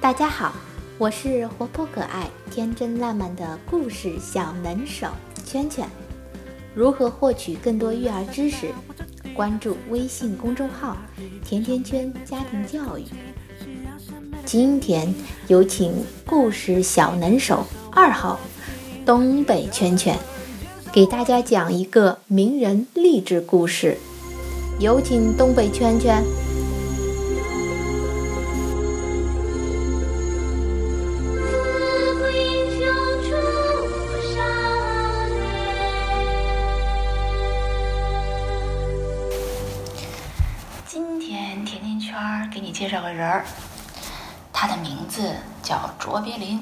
大家好，我是活泼可爱、天真烂漫的故事小能手圈圈。如何获取更多育儿知识？关注微信公众号“甜甜圈家庭教育”。今天有请故事小能手二号东北圈圈，给大家讲一个名人励志故事。有请东北圈圈。今天甜甜圈给你介绍个人儿。他的名字叫卓别林。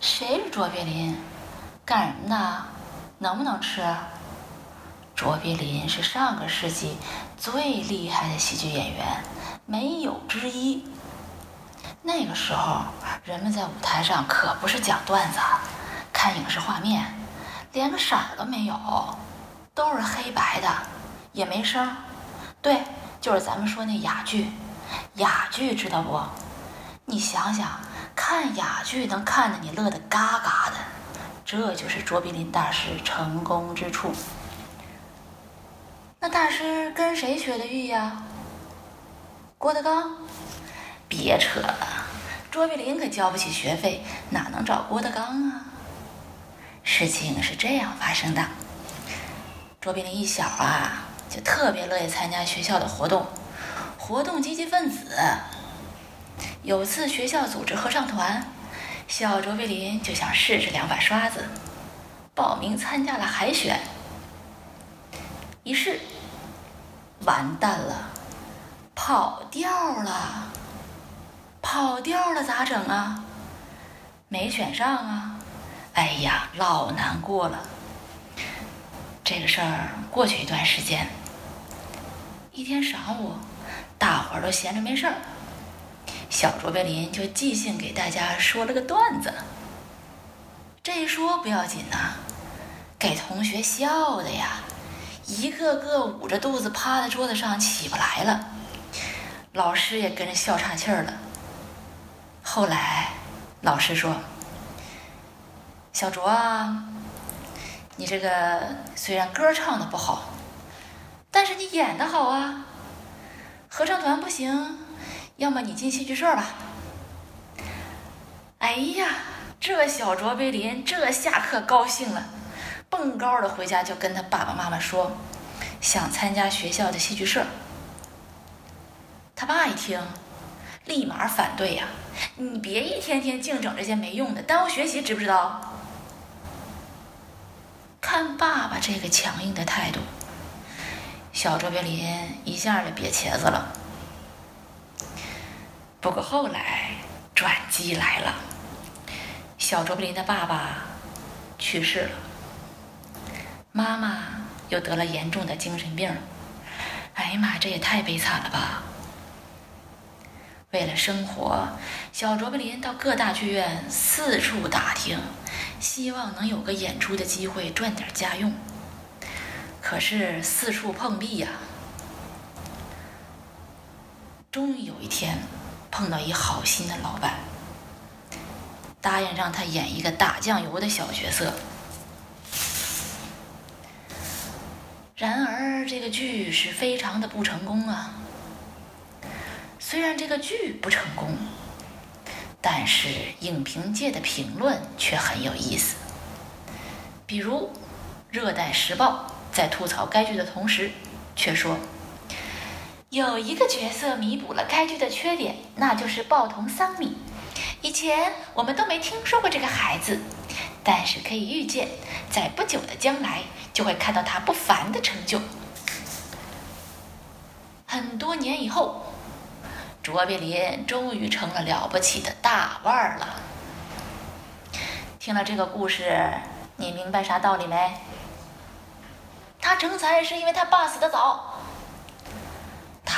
谁是卓别林？干什么的？能不能吃？卓别林是上个世纪最厉害的喜剧演员，没有之一。那个时候，人们在舞台上可不是讲段子、看影视画面，连个色儿都没有，都是黑白的，也没声。对，就是咱们说那哑剧。哑剧知道不？你想想，看哑剧能看得你乐得嘎嘎，这就是卓别林大师成功之处。那大师跟谁学的艺呀？郭德纲？别扯了，卓别林可交不起学费，哪能找郭德纲啊？事情是这样发生的：卓别林一小啊，就特别乐意参加学校的活动，活动积极分子。有次学校组织合唱团，小卓别林就想试试两把刷子，报名参加了海选。一试，完蛋了，跑调了。跑调了咋整啊？没选上啊！哎呀，老难过了。这个事儿过去一段时间，一天晌午，大伙儿都闲着没事儿。小卓别林就即兴给大家说了个段子。这一说不要紧呐，给同学笑的呀，一个个捂着肚子趴在桌子上起不来了。老师也跟着笑岔气儿了。后来，老师说：“小卓啊，你这个虽然歌唱的不好，但是你演的好啊。合唱团不行。”要么你进戏剧社吧。哎呀，这小卓别林这下可高兴了，蹦高的回家就跟他爸爸妈妈说，想参加学校的戏剧社。他爸一听，立马反对呀：“你别一天天净整这些没用的，耽误学习，知不知道？”看爸爸这个强硬的态度，小卓别林一下就瘪茄子了。不过后来转机来了，小卓别林的爸爸去世了，妈妈又得了严重的精神病。哎呀妈，这也太悲惨了吧！为了生活，小卓别林到各大剧院四处打听，希望能有个演出的机会赚点家用。可是四处碰壁呀，终于有一天。碰到一好心的老板，答应让他演一个打酱油的小角色。然而这个剧是非常的不成功啊。虽然这个剧不成功，但是影评界的评论却很有意思。比如《热带时报》在吐槽该剧的同时，却说。有一个角色弥补了该剧的缺点，那就是报童桑米。以前我们都没听说过这个孩子，但是可以预见，在不久的将来就会看到他不凡的成就。很多年以后，卓别林终于成了了不起的大腕儿了。听了这个故事，你明白啥道理没？他成才是因为他爸死的早。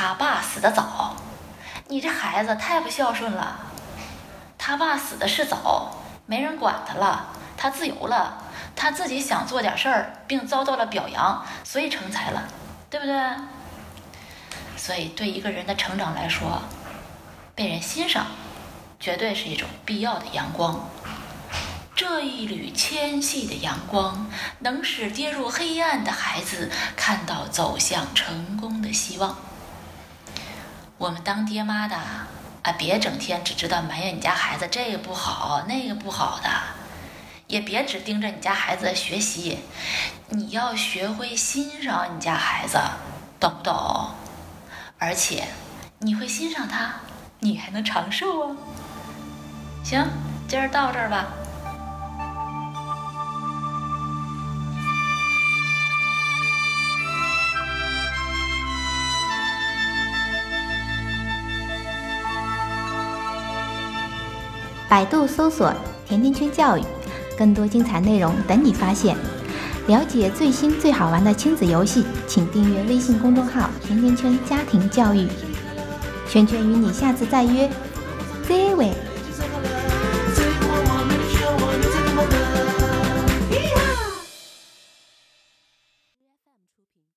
他爸死的早，你这孩子太不孝顺了。他爸死的是早，没人管他了，他自由了，他自己想做点事儿，并遭到了表扬，所以成才了，对不对？所以，对一个人的成长来说，被人欣赏，绝对是一种必要的阳光。这一缕纤细的阳光，能使跌入黑暗的孩子看到走向成功的希望。我们当爹妈的啊，别整天只知道埋怨你家孩子这个不好那个不好的，也别只盯着你家孩子的学习，你要学会欣赏你家孩子，懂不懂？而且你会欣赏他，你还能长寿啊！行，今儿到这儿吧。百度搜索“甜甜圈教育”，更多精彩内容等你发现。了解最新最好玩的亲子游戏，请订阅微信公众号“甜甜圈家庭教育”。圈圈与你下次再约，再会。